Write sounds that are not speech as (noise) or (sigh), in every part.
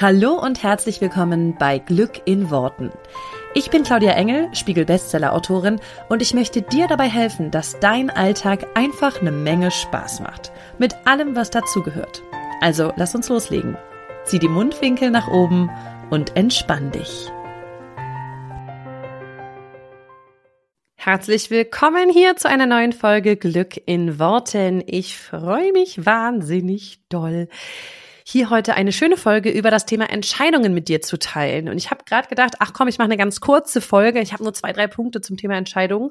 Hallo und herzlich willkommen bei Glück in Worten. Ich bin Claudia Engel, Spiegel-Bestseller-Autorin und ich möchte dir dabei helfen, dass dein Alltag einfach eine Menge Spaß macht. Mit allem, was dazugehört. Also lass uns loslegen. Zieh die Mundwinkel nach oben und entspann dich. Herzlich willkommen hier zu einer neuen Folge Glück in Worten. Ich freue mich wahnsinnig doll hier heute eine schöne Folge über das Thema Entscheidungen mit dir zu teilen. Und ich habe gerade gedacht, ach komm, ich mache eine ganz kurze Folge. Ich habe nur zwei, drei Punkte zum Thema Entscheidungen.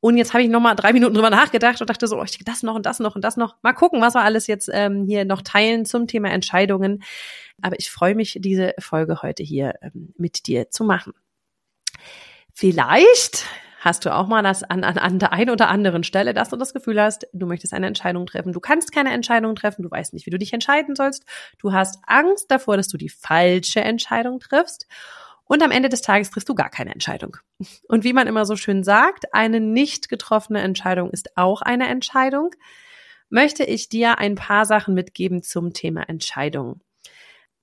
Und jetzt habe ich noch mal drei Minuten drüber nachgedacht und dachte so, oh, ich das noch und das noch und das noch. Mal gucken, was wir alles jetzt ähm, hier noch teilen zum Thema Entscheidungen. Aber ich freue mich, diese Folge heute hier ähm, mit dir zu machen. Vielleicht hast du auch mal das an, an, an der einen oder anderen Stelle, dass du das Gefühl hast, du möchtest eine Entscheidung treffen. Du kannst keine Entscheidung treffen, du weißt nicht, wie du dich entscheiden sollst. Du hast Angst davor, dass du die falsche Entscheidung triffst. Und am Ende des Tages triffst du gar keine Entscheidung. Und wie man immer so schön sagt, eine nicht getroffene Entscheidung ist auch eine Entscheidung, möchte ich dir ein paar Sachen mitgeben zum Thema Entscheidung.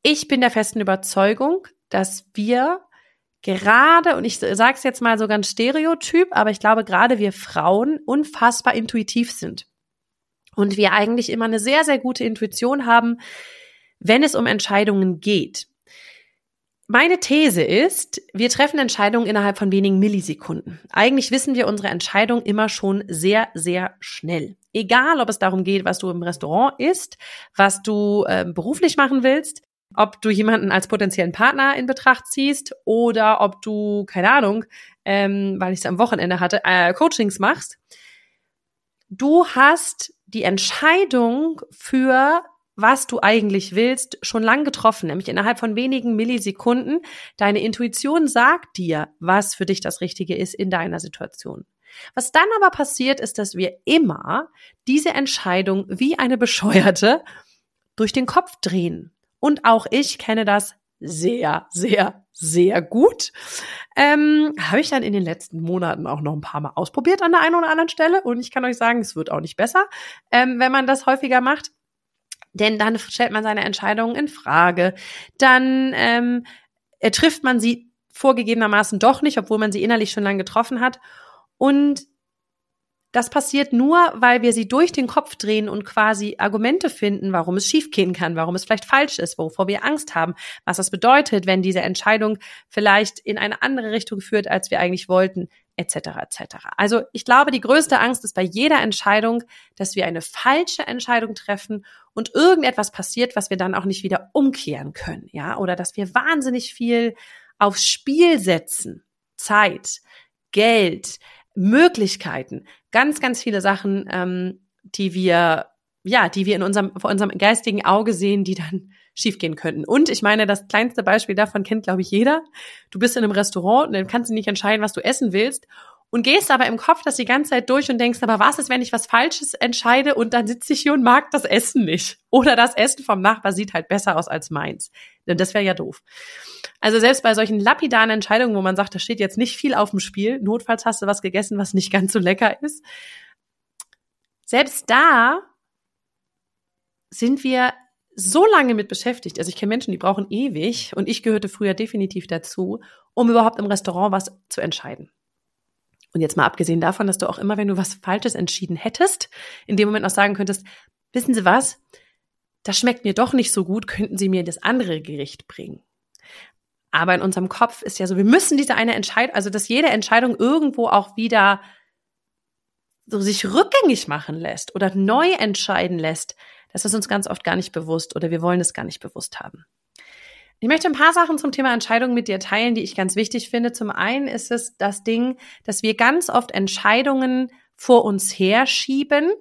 Ich bin der festen Überzeugung, dass wir gerade, und ich sage es jetzt mal so ganz stereotyp, aber ich glaube, gerade wir Frauen unfassbar intuitiv sind. Und wir eigentlich immer eine sehr, sehr gute Intuition haben, wenn es um Entscheidungen geht. Meine These ist, wir treffen Entscheidungen innerhalb von wenigen Millisekunden. Eigentlich wissen wir unsere Entscheidung immer schon sehr, sehr schnell. Egal, ob es darum geht, was du im Restaurant isst, was du äh, beruflich machen willst, ob du jemanden als potenziellen Partner in Betracht ziehst oder ob du, keine Ahnung, ähm, weil ich es am Wochenende hatte, äh, Coachings machst. Du hast die Entscheidung für was du eigentlich willst, schon lang getroffen, nämlich innerhalb von wenigen Millisekunden. Deine Intuition sagt dir, was für dich das Richtige ist in deiner Situation. Was dann aber passiert, ist, dass wir immer diese Entscheidung wie eine (laughs) Bescheuerte durch den Kopf drehen. Und auch ich kenne das sehr, sehr, sehr gut. Ähm, Habe ich dann in den letzten Monaten auch noch ein paar Mal ausprobiert an der einen oder anderen Stelle. Und ich kann euch sagen, es wird auch nicht besser, ähm, wenn man das häufiger macht. Denn dann stellt man seine Entscheidungen in Frage. Dann ähm, trifft man sie vorgegebenermaßen doch nicht, obwohl man sie innerlich schon lange getroffen hat. Und das passiert nur, weil wir sie durch den Kopf drehen und quasi Argumente finden, warum es schiefgehen kann, warum es vielleicht falsch ist, wovor wir Angst haben, was das bedeutet, wenn diese Entscheidung vielleicht in eine andere Richtung führt, als wir eigentlich wollten, etc. etc. Also ich glaube, die größte Angst ist bei jeder Entscheidung, dass wir eine falsche Entscheidung treffen und irgendetwas passiert, was wir dann auch nicht wieder umkehren können, ja, oder dass wir wahnsinnig viel aufs Spiel setzen, Zeit, Geld, Möglichkeiten, ganz, ganz viele Sachen, ähm, die wir, ja, die wir in unserem, vor unserem geistigen Auge sehen, die dann (laughs) schiefgehen könnten. Und ich meine, das kleinste Beispiel davon kennt, glaube ich, jeder. Du bist in einem Restaurant und dann kannst du nicht entscheiden, was du essen willst und gehst aber im Kopf das die ganze Zeit durch und denkst, aber was ist, wenn ich was Falsches entscheide und dann sitze ich hier und mag das Essen nicht? Oder das Essen vom Nachbar sieht halt besser aus als meins. Denn das wäre ja doof. Also selbst bei solchen lapidaren Entscheidungen, wo man sagt, da steht jetzt nicht viel auf dem Spiel, notfalls hast du was gegessen, was nicht ganz so lecker ist. Selbst da sind wir so lange mit beschäftigt. Also ich kenne Menschen, die brauchen ewig und ich gehörte früher definitiv dazu, um überhaupt im Restaurant was zu entscheiden. Und jetzt mal abgesehen davon, dass du auch immer, wenn du was Falsches entschieden hättest, in dem Moment noch sagen könntest, wissen Sie was? Das schmeckt mir doch nicht so gut, könnten Sie mir das andere Gericht bringen. Aber in unserem Kopf ist ja so, wir müssen diese eine Entscheidung, also dass jede Entscheidung irgendwo auch wieder so sich rückgängig machen lässt oder neu entscheiden lässt, das ist uns ganz oft gar nicht bewusst oder wir wollen es gar nicht bewusst haben. Ich möchte ein paar Sachen zum Thema Entscheidungen mit dir teilen, die ich ganz wichtig finde. Zum einen ist es das Ding, dass wir ganz oft Entscheidungen vor uns herschieben.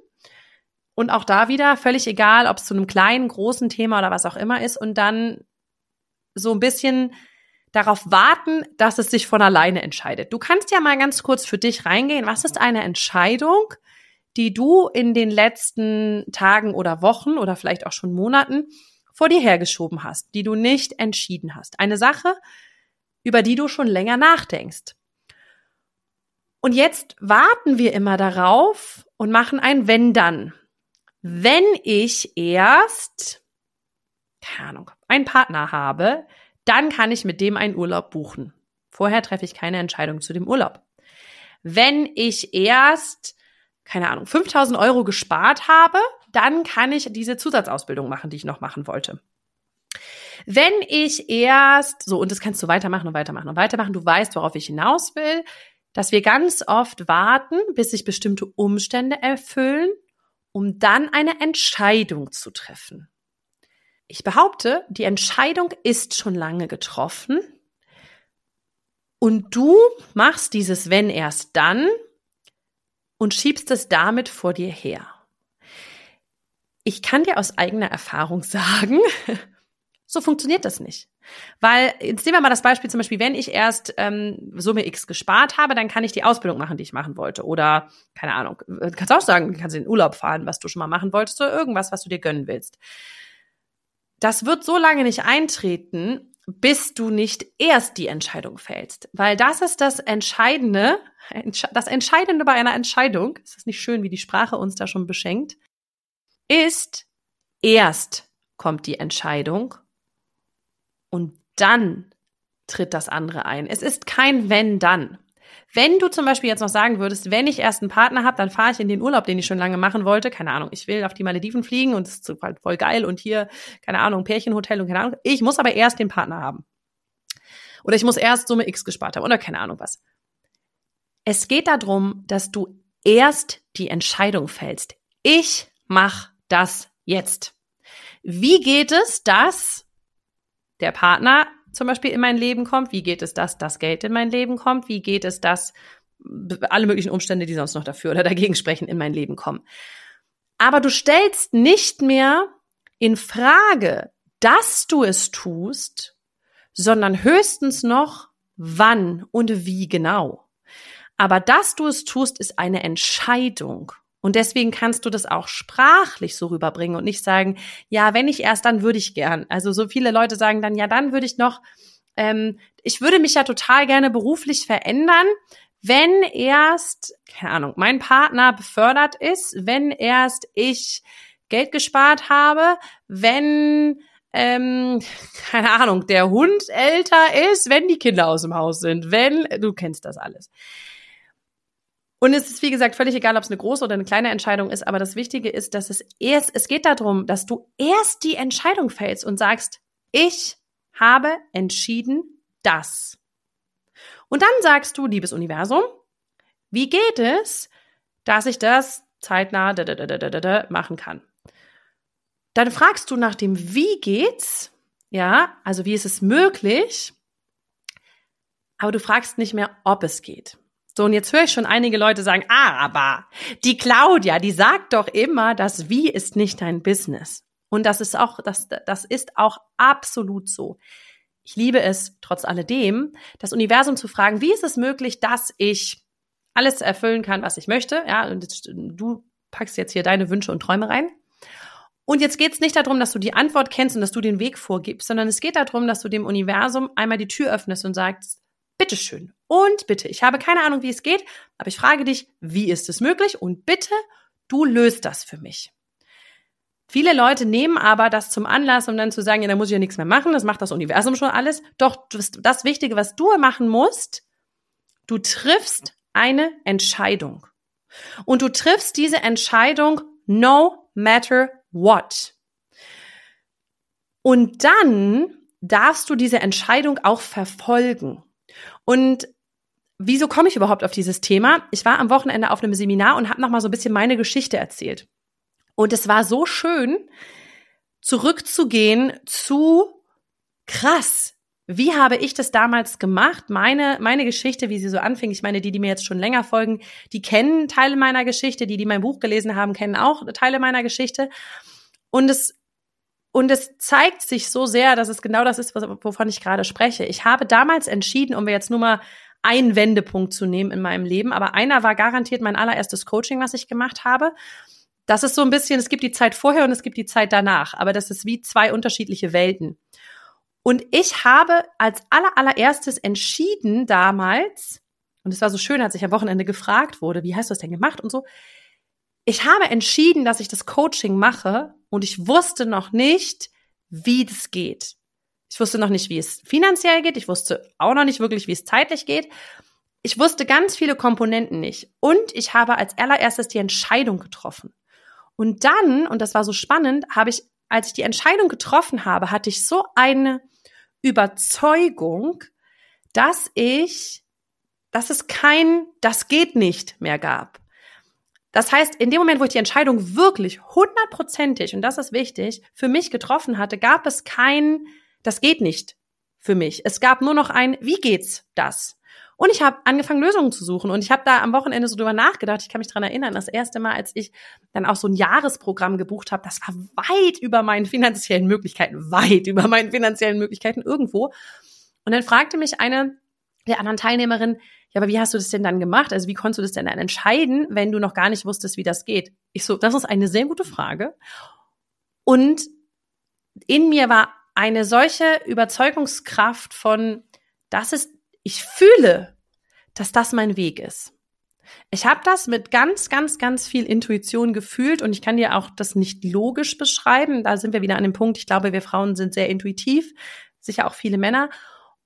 Und auch da wieder völlig egal, ob es zu einem kleinen, großen Thema oder was auch immer ist. Und dann so ein bisschen darauf warten, dass es sich von alleine entscheidet. Du kannst ja mal ganz kurz für dich reingehen. Was ist eine Entscheidung, die du in den letzten Tagen oder Wochen oder vielleicht auch schon Monaten vor dir hergeschoben hast, die du nicht entschieden hast. Eine Sache, über die du schon länger nachdenkst. Und jetzt warten wir immer darauf und machen ein Wenn dann. Wenn ich erst, keine Ahnung, einen Partner habe, dann kann ich mit dem einen Urlaub buchen. Vorher treffe ich keine Entscheidung zu dem Urlaub. Wenn ich erst, keine Ahnung, 5000 Euro gespart habe, dann kann ich diese Zusatzausbildung machen, die ich noch machen wollte. Wenn ich erst, so, und das kannst du weitermachen und weitermachen und weitermachen, du weißt, worauf ich hinaus will, dass wir ganz oft warten, bis sich bestimmte Umstände erfüllen, um dann eine Entscheidung zu treffen. Ich behaupte, die Entscheidung ist schon lange getroffen und du machst dieses wenn erst dann und schiebst es damit vor dir her. Ich kann dir aus eigener Erfahrung sagen, (laughs) so funktioniert das nicht. Weil, jetzt nehmen wir mal das Beispiel zum Beispiel, wenn ich erst ähm, Summe X gespart habe, dann kann ich die Ausbildung machen, die ich machen wollte. Oder, keine Ahnung, du kannst auch sagen, du kannst in den Urlaub fahren, was du schon mal machen wolltest, oder irgendwas, was du dir gönnen willst. Das wird so lange nicht eintreten, bis du nicht erst die Entscheidung fällst. Weil das ist das Entscheidende, (laughs) das Entscheidende bei einer Entscheidung, ist das nicht schön, wie die Sprache uns da schon beschenkt, ist erst kommt die Entscheidung und dann tritt das andere ein. Es ist kein wenn dann. Wenn du zum Beispiel jetzt noch sagen würdest, wenn ich erst einen Partner habe, dann fahre ich in den Urlaub, den ich schon lange machen wollte. Keine Ahnung, ich will auf die Malediven fliegen und es ist voll geil und hier, keine Ahnung, Pärchenhotel und keine Ahnung. Ich muss aber erst den Partner haben. Oder ich muss erst Summe X gespart haben oder keine Ahnung was. Es geht darum, dass du erst die Entscheidung fällst. Ich mach das jetzt. Wie geht es, dass der Partner zum Beispiel in mein Leben kommt? Wie geht es, dass das Geld in mein Leben kommt? Wie geht es, dass alle möglichen Umstände, die sonst noch dafür oder dagegen sprechen, in mein Leben kommen? Aber du stellst nicht mehr in Frage, dass du es tust, sondern höchstens noch, wann und wie genau. Aber dass du es tust, ist eine Entscheidung. Und deswegen kannst du das auch sprachlich so rüberbringen und nicht sagen, ja, wenn ich erst, dann würde ich gern. Also so viele Leute sagen dann, ja, dann würde ich noch, ähm, ich würde mich ja total gerne beruflich verändern, wenn erst, keine Ahnung, mein Partner befördert ist, wenn erst ich Geld gespart habe, wenn ähm, (laughs) keine Ahnung, der Hund älter ist, wenn die Kinder aus dem Haus sind, wenn, du kennst das alles. Und es ist, wie gesagt, völlig egal, ob es eine große oder eine kleine Entscheidung ist, aber das Wichtige ist, dass es erst, es geht darum, dass du erst die Entscheidung fällst und sagst, ich habe entschieden das. Und dann sagst du, liebes Universum, wie geht es, dass ich das zeitnah machen kann? Dann fragst du nach dem Wie geht's, ja, also wie ist es möglich, aber du fragst nicht mehr, ob es geht. So, und jetzt höre ich schon einige Leute sagen, ah, aber die Claudia, die sagt doch immer, das Wie ist nicht dein Business. Und das ist auch, das, das ist auch absolut so. Ich liebe es, trotz alledem, das Universum zu fragen, wie ist es möglich, dass ich alles erfüllen kann, was ich möchte? Ja, und du packst jetzt hier deine Wünsche und Träume rein. Und jetzt geht es nicht darum, dass du die Antwort kennst und dass du den Weg vorgibst, sondern es geht darum, dass du dem Universum einmal die Tür öffnest und sagst, bitteschön, und bitte, ich habe keine Ahnung, wie es geht, aber ich frage dich, wie ist es möglich? Und bitte, du löst das für mich. Viele Leute nehmen aber das zum Anlass, um dann zu sagen, ja, da muss ich ja nichts mehr machen, das macht das Universum schon alles. Doch das Wichtige, was du machen musst, du triffst eine Entscheidung. Und du triffst diese Entscheidung no matter what. Und dann darfst du diese Entscheidung auch verfolgen. Und wieso komme ich überhaupt auf dieses Thema? Ich war am Wochenende auf einem Seminar und habe noch mal so ein bisschen meine Geschichte erzählt. Und es war so schön, zurückzugehen zu krass. Wie habe ich das damals gemacht? Meine, meine Geschichte, wie sie so anfing. Ich meine, die, die mir jetzt schon länger folgen, die kennen Teile meiner Geschichte. Die, die mein Buch gelesen haben, kennen auch Teile meiner Geschichte. Und es, und es zeigt sich so sehr, dass es genau das ist, wovon ich gerade spreche. Ich habe damals entschieden, um wir jetzt nur mal einen Wendepunkt zu nehmen in meinem Leben. Aber einer war garantiert mein allererstes Coaching, was ich gemacht habe. Das ist so ein bisschen, es gibt die Zeit vorher und es gibt die Zeit danach. Aber das ist wie zwei unterschiedliche Welten. Und ich habe als aller, allererstes entschieden damals, und es war so schön, als ich am Wochenende gefragt wurde, wie hast du das denn gemacht und so. Ich habe entschieden, dass ich das Coaching mache und ich wusste noch nicht, wie das geht. Ich wusste noch nicht, wie es finanziell geht. Ich wusste auch noch nicht wirklich, wie es zeitlich geht. Ich wusste ganz viele Komponenten nicht. Und ich habe als allererstes die Entscheidung getroffen. Und dann, und das war so spannend, habe ich, als ich die Entscheidung getroffen habe, hatte ich so eine Überzeugung, dass ich, dass es kein, das geht nicht mehr gab. Das heißt, in dem Moment, wo ich die Entscheidung wirklich hundertprozentig, und das ist wichtig, für mich getroffen hatte, gab es kein, das geht nicht für mich. Es gab nur noch ein, wie geht's das? Und ich habe angefangen, Lösungen zu suchen. Und ich habe da am Wochenende so drüber nachgedacht. Ich kann mich dran erinnern, das erste Mal, als ich dann auch so ein Jahresprogramm gebucht habe, das war weit über meinen finanziellen Möglichkeiten, weit über meinen finanziellen Möglichkeiten irgendwo. Und dann fragte mich eine der anderen Teilnehmerin, ja, aber wie hast du das denn dann gemacht? Also wie konntest du das denn dann entscheiden, wenn du noch gar nicht wusstest, wie das geht? Ich so, das ist eine sehr gute Frage. Und in mir war eine solche Überzeugungskraft von, das ist, ich fühle, dass das mein Weg ist. Ich habe das mit ganz, ganz, ganz viel Intuition gefühlt und ich kann dir auch das nicht logisch beschreiben. Da sind wir wieder an dem Punkt, ich glaube, wir Frauen sind sehr intuitiv, sicher auch viele Männer.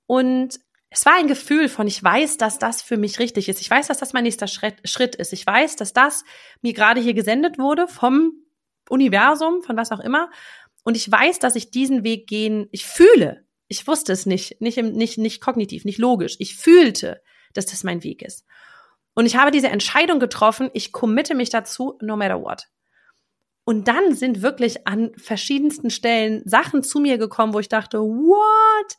Und es war ein Gefühl von, ich weiß, dass das für mich richtig ist. Ich weiß, dass das mein nächster Schritt ist. Ich weiß, dass das mir gerade hier gesendet wurde vom Universum, von was auch immer. Und ich weiß, dass ich diesen Weg gehen, ich fühle. Ich wusste es nicht, nicht, nicht, nicht kognitiv, nicht logisch. Ich fühlte, dass das mein Weg ist. Und ich habe diese Entscheidung getroffen, ich committe mich dazu, no matter what. Und dann sind wirklich an verschiedensten Stellen Sachen zu mir gekommen, wo ich dachte, what?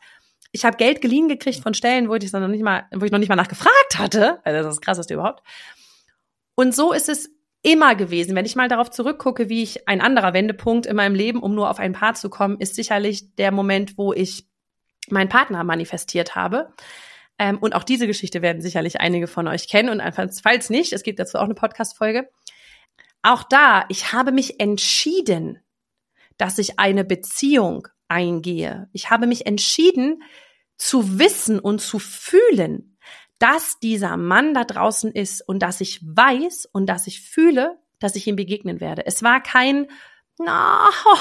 Ich habe Geld geliehen gekriegt von Stellen, wo ich noch nicht mal, wo ich noch nicht mal nachgefragt hatte. Also das ist das krasseste überhaupt. Und so ist es immer gewesen. Wenn ich mal darauf zurückgucke, wie ich ein anderer Wendepunkt in meinem Leben, um nur auf ein Paar zu kommen, ist sicherlich der Moment, wo ich meinen Partner manifestiert habe. Ähm, und auch diese Geschichte werden sicherlich einige von euch kennen. Und falls nicht, es gibt dazu auch eine Podcast-Folge. Auch da, ich habe mich entschieden, dass ich eine Beziehung eingehe. Ich habe mich entschieden, zu wissen und zu fühlen, dass dieser Mann da draußen ist und dass ich weiß und dass ich fühle, dass ich ihm begegnen werde. Es war kein, na, ho,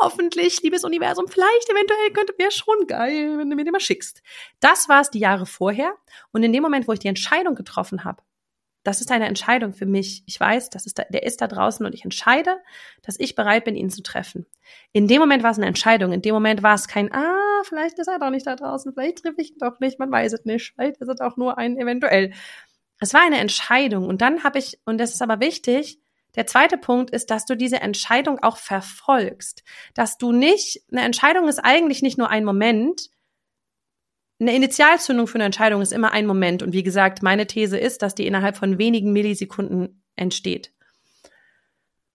hoffentlich, liebes Universum, vielleicht eventuell könnte, wäre schon geil, wenn du mir den mal schickst. Das war es die Jahre vorher. Und in dem Moment, wo ich die Entscheidung getroffen habe, das ist eine Entscheidung für mich. Ich weiß, das ist da, der ist da draußen und ich entscheide, dass ich bereit bin, ihn zu treffen. In dem Moment war es eine Entscheidung. In dem Moment war es kein, ah, vielleicht ist er doch nicht da draußen, vielleicht treffe ich ihn doch nicht, man weiß es nicht, vielleicht ist es auch nur ein eventuell. Es war eine Entscheidung und dann habe ich, und das ist aber wichtig, der zweite Punkt ist, dass du diese Entscheidung auch verfolgst. Dass du nicht, eine Entscheidung ist eigentlich nicht nur ein Moment, eine Initialzündung für eine Entscheidung ist immer ein Moment. Und wie gesagt, meine These ist, dass die innerhalb von wenigen Millisekunden entsteht.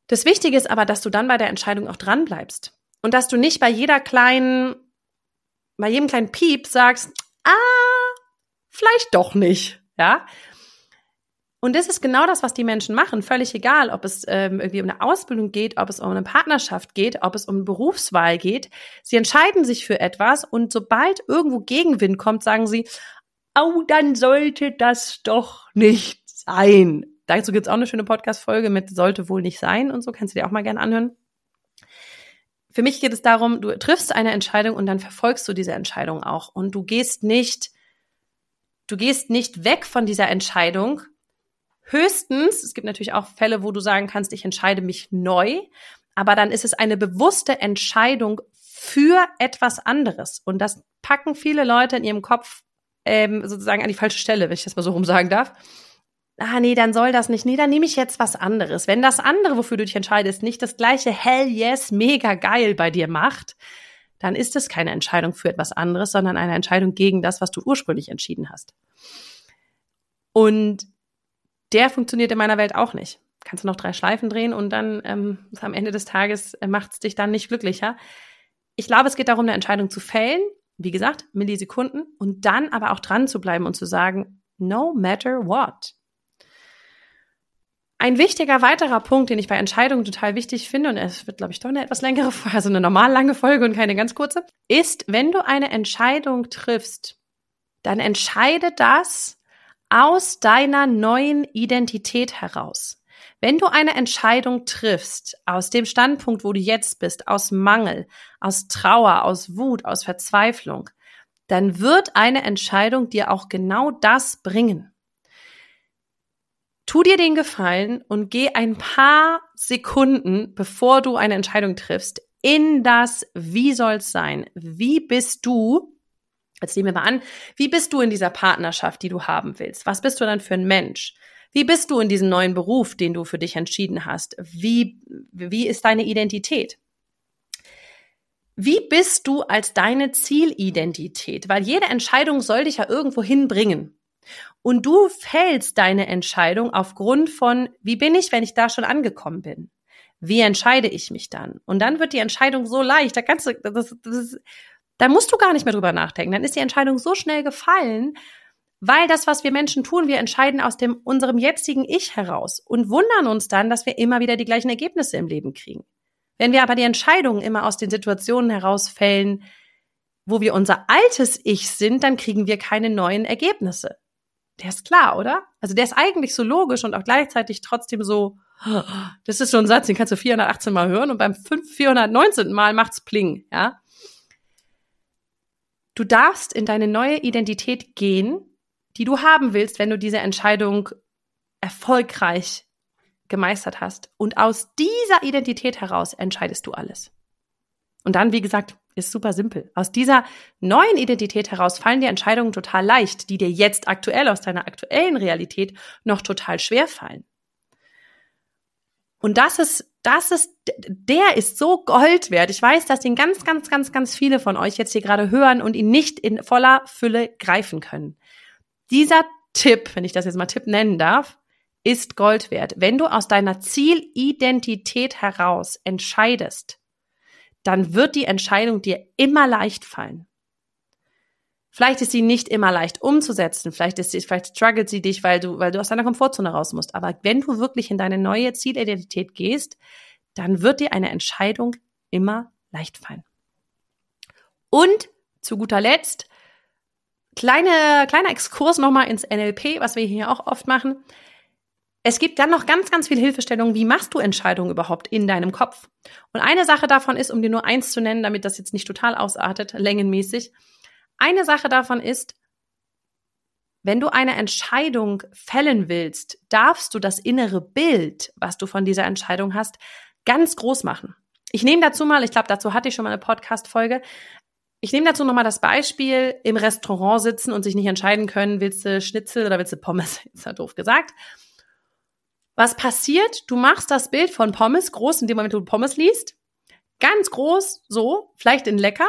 Das Wichtige ist aber, dass du dann bei der Entscheidung auch dran bleibst. Und dass du nicht bei jeder kleinen, bei jedem kleinen Piep sagst, ah, vielleicht doch nicht. Ja, und das ist genau das, was die Menschen machen. Völlig egal, ob es ähm, irgendwie um eine Ausbildung geht, ob es um eine Partnerschaft geht, ob es um Berufswahl geht. Sie entscheiden sich für etwas und sobald irgendwo Gegenwind kommt, sagen sie, oh, dann sollte das doch nicht sein. Dazu gibt's auch eine schöne Podcast-Folge mit sollte wohl nicht sein und so. Kannst du dir auch mal gerne anhören. Für mich geht es darum, du triffst eine Entscheidung und dann verfolgst du diese Entscheidung auch. Und du gehst nicht, du gehst nicht weg von dieser Entscheidung, Höchstens, es gibt natürlich auch Fälle, wo du sagen kannst, ich entscheide mich neu, aber dann ist es eine bewusste Entscheidung für etwas anderes. Und das packen viele Leute in ihrem Kopf ähm, sozusagen an die falsche Stelle, wenn ich das mal so rum sagen darf. Ah, nee, dann soll das nicht. Nee, dann nehme ich jetzt was anderes. Wenn das andere, wofür du dich entscheidest, nicht das gleiche Hell yes, mega geil bei dir macht, dann ist es keine Entscheidung für etwas anderes, sondern eine Entscheidung gegen das, was du ursprünglich entschieden hast. Und der funktioniert in meiner Welt auch nicht. Kannst du noch drei Schleifen drehen und dann ähm, am Ende des Tages äh, macht es dich dann nicht glücklicher. Ich glaube, es geht darum, eine Entscheidung zu fällen, wie gesagt, Millisekunden, und dann aber auch dran zu bleiben und zu sagen, no matter what. Ein wichtiger weiterer Punkt, den ich bei Entscheidungen total wichtig finde, und es wird, glaube ich, doch eine etwas längere (laughs) also eine normal lange Folge und keine ganz kurze, ist, wenn du eine Entscheidung triffst, dann entscheide das aus deiner neuen Identität heraus. Wenn du eine Entscheidung triffst aus dem Standpunkt, wo du jetzt bist, aus Mangel, aus Trauer, aus Wut, aus Verzweiflung, dann wird eine Entscheidung dir auch genau das bringen. Tu dir den Gefallen und geh ein paar Sekunden, bevor du eine Entscheidung triffst, in das Wie soll's sein? Wie bist du? Jetzt nehmen wir mal an, wie bist du in dieser Partnerschaft, die du haben willst? Was bist du dann für ein Mensch? Wie bist du in diesem neuen Beruf, den du für dich entschieden hast? Wie, wie ist deine Identität? Wie bist du als deine Zielidentität? Weil jede Entscheidung soll dich ja irgendwo hinbringen. Und du fällst deine Entscheidung aufgrund von, wie bin ich, wenn ich da schon angekommen bin? Wie entscheide ich mich dann? Und dann wird die Entscheidung so leicht, da kannst du, das, das, da musst du gar nicht mehr drüber nachdenken. Dann ist die Entscheidung so schnell gefallen, weil das, was wir Menschen tun, wir entscheiden aus dem, unserem jetzigen Ich heraus und wundern uns dann, dass wir immer wieder die gleichen Ergebnisse im Leben kriegen. Wenn wir aber die Entscheidungen immer aus den Situationen herausfällen, wo wir unser altes Ich sind, dann kriegen wir keine neuen Ergebnisse. Der ist klar, oder? Also der ist eigentlich so logisch und auch gleichzeitig trotzdem so, das ist so ein Satz, den kannst du 418 Mal hören und beim 5, 419 Mal macht's pling, ja? Du darfst in deine neue Identität gehen, die du haben willst, wenn du diese Entscheidung erfolgreich gemeistert hast. Und aus dieser Identität heraus entscheidest du alles. Und dann, wie gesagt, ist super simpel. Aus dieser neuen Identität heraus fallen dir Entscheidungen total leicht, die dir jetzt aktuell aus deiner aktuellen Realität noch total schwer fallen. Und das ist, das ist, der ist so Gold wert. Ich weiß, dass den ganz, ganz, ganz, ganz viele von euch jetzt hier gerade hören und ihn nicht in voller Fülle greifen können. Dieser Tipp, wenn ich das jetzt mal Tipp nennen darf, ist Gold wert. Wenn du aus deiner Zielidentität heraus entscheidest, dann wird die Entscheidung dir immer leicht fallen. Vielleicht ist sie nicht immer leicht umzusetzen, vielleicht ist sie, vielleicht struggelt sie dich, weil du, weil du aus deiner Komfortzone raus musst. Aber wenn du wirklich in deine neue Zielidentität gehst, dann wird dir eine Entscheidung immer leicht fallen. Und zu guter Letzt, kleine, kleiner Exkurs nochmal ins NLP, was wir hier auch oft machen. Es gibt dann noch ganz, ganz viele Hilfestellungen, wie machst du Entscheidungen überhaupt in deinem Kopf? Und eine Sache davon ist, um dir nur eins zu nennen, damit das jetzt nicht total ausartet, längenmäßig, eine Sache davon ist, wenn du eine Entscheidung fällen willst, darfst du das innere Bild, was du von dieser Entscheidung hast, ganz groß machen. Ich nehme dazu mal, ich glaube, dazu hatte ich schon mal eine Podcast-Folge. Ich nehme dazu nochmal das Beispiel, im Restaurant sitzen und sich nicht entscheiden können, willst du Schnitzel oder willst du Pommes? (laughs) Ist ja doof gesagt. Was passiert? Du machst das Bild von Pommes groß in dem Moment, wo du Pommes liest. Ganz groß, so, vielleicht in lecker,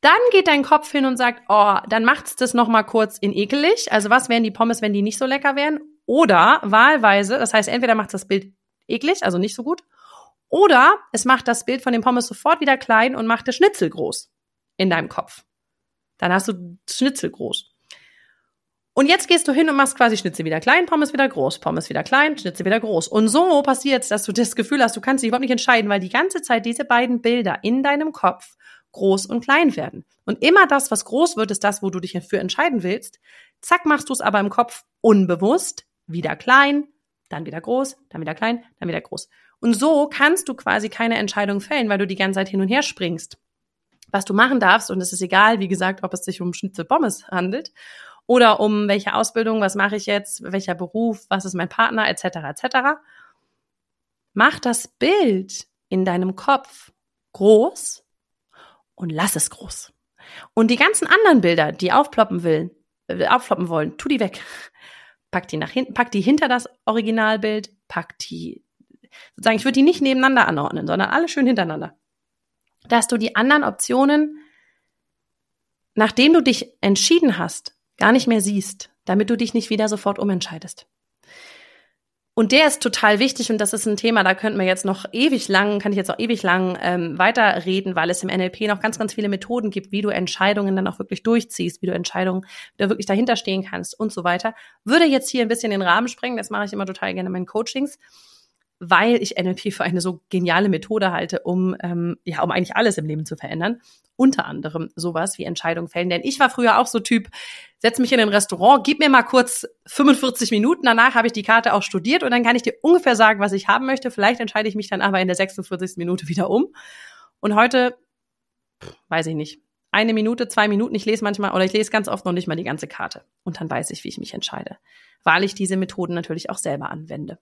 dann geht dein Kopf hin und sagt, oh, dann macht's das noch mal kurz in ekelig. Also was wären die Pommes, wenn die nicht so lecker wären? Oder wahlweise, das heißt, entweder macht das Bild eklig, also nicht so gut, oder es macht das Bild von den Pommes sofort wieder klein und macht das Schnitzel groß in deinem Kopf. Dann hast du Schnitzel groß. Und jetzt gehst du hin und machst quasi Schnitzel wieder klein, Pommes wieder groß, Pommes wieder klein, Schnitzel wieder groß. Und so passiert dass du das Gefühl hast, du kannst dich überhaupt nicht entscheiden, weil die ganze Zeit diese beiden Bilder in deinem Kopf groß und klein werden. Und immer das, was groß wird, ist das, wo du dich für entscheiden willst. Zack, machst du es aber im Kopf unbewusst, wieder klein, dann wieder groß, dann wieder klein, dann wieder groß. Und so kannst du quasi keine Entscheidung fällen, weil du die ganze Zeit hin und her springst. Was du machen darfst, und es ist egal, wie gesagt, ob es sich um Schnitzel Pommes handelt oder um welche Ausbildung, was mache ich jetzt, welcher Beruf, was ist mein Partner, etc., etc. Mach das Bild in deinem Kopf groß und lass es groß. Und die ganzen anderen Bilder, die aufploppen will, äh, aufploppen wollen, tu die weg. Pack die nach hinten, pack die hinter das Originalbild, pack die, sozusagen, ich würde die nicht nebeneinander anordnen, sondern alle schön hintereinander. Dass du die anderen Optionen, nachdem du dich entschieden hast, gar nicht mehr siehst, damit du dich nicht wieder sofort umentscheidest. Und der ist total wichtig und das ist ein Thema, da könnten wir jetzt noch ewig lang, kann ich jetzt noch ewig lang ähm, weiterreden, weil es im NLP noch ganz, ganz viele Methoden gibt, wie du Entscheidungen dann auch wirklich durchziehst, wie du Entscheidungen, du wirklich dahinter stehen kannst und so weiter. Würde jetzt hier ein bisschen den Rahmen sprengen, das mache ich immer total gerne in meinen Coachings. Weil ich NLP für eine so geniale Methode halte, um ähm, ja um eigentlich alles im Leben zu verändern. Unter anderem sowas wie Entscheidungen fällen. Denn ich war früher auch so Typ, setz mich in ein Restaurant, gib mir mal kurz 45 Minuten, danach habe ich die Karte auch studiert und dann kann ich dir ungefähr sagen, was ich haben möchte. Vielleicht entscheide ich mich dann aber in der 46. Minute wieder um. Und heute, weiß ich nicht, eine Minute, zwei Minuten, ich lese manchmal oder ich lese ganz oft noch nicht mal die ganze Karte. Und dann weiß ich, wie ich mich entscheide, weil ich diese Methoden natürlich auch selber anwende.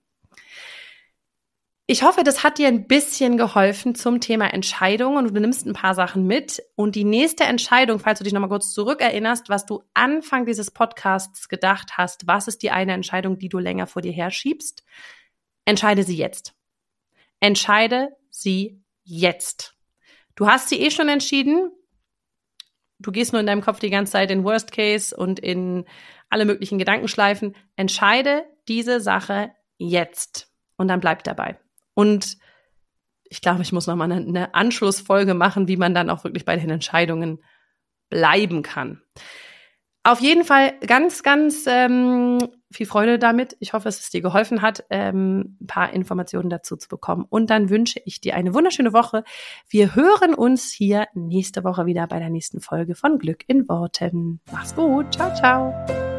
Ich hoffe, das hat dir ein bisschen geholfen zum Thema Entscheidungen und du nimmst ein paar Sachen mit. Und die nächste Entscheidung, falls du dich nochmal kurz zurückerinnerst, was du Anfang dieses Podcasts gedacht hast, was ist die eine Entscheidung, die du länger vor dir herschiebst, entscheide sie jetzt. Entscheide sie jetzt. Du hast sie eh schon entschieden. Du gehst nur in deinem Kopf die ganze Zeit in Worst Case und in alle möglichen Gedankenschleifen. Entscheide diese Sache jetzt. Und dann bleib dabei. Und ich glaube, ich muss noch mal eine, Anschlussfolge machen, wie man dann auch wirklich bei den Entscheidungen bleiben kann. Auf jeden Fall ganz, ganz ähm, viel Freude damit. Ich hoffe, dass es dir geholfen hat, ähm, ein paar Informationen dazu zu bekommen. Und dann wünsche ich dir eine wunderschöne Woche. Wir hören uns hier nächste Woche wieder bei der nächsten Folge von Glück in Worten. Mach's gut. Ciao, ciao.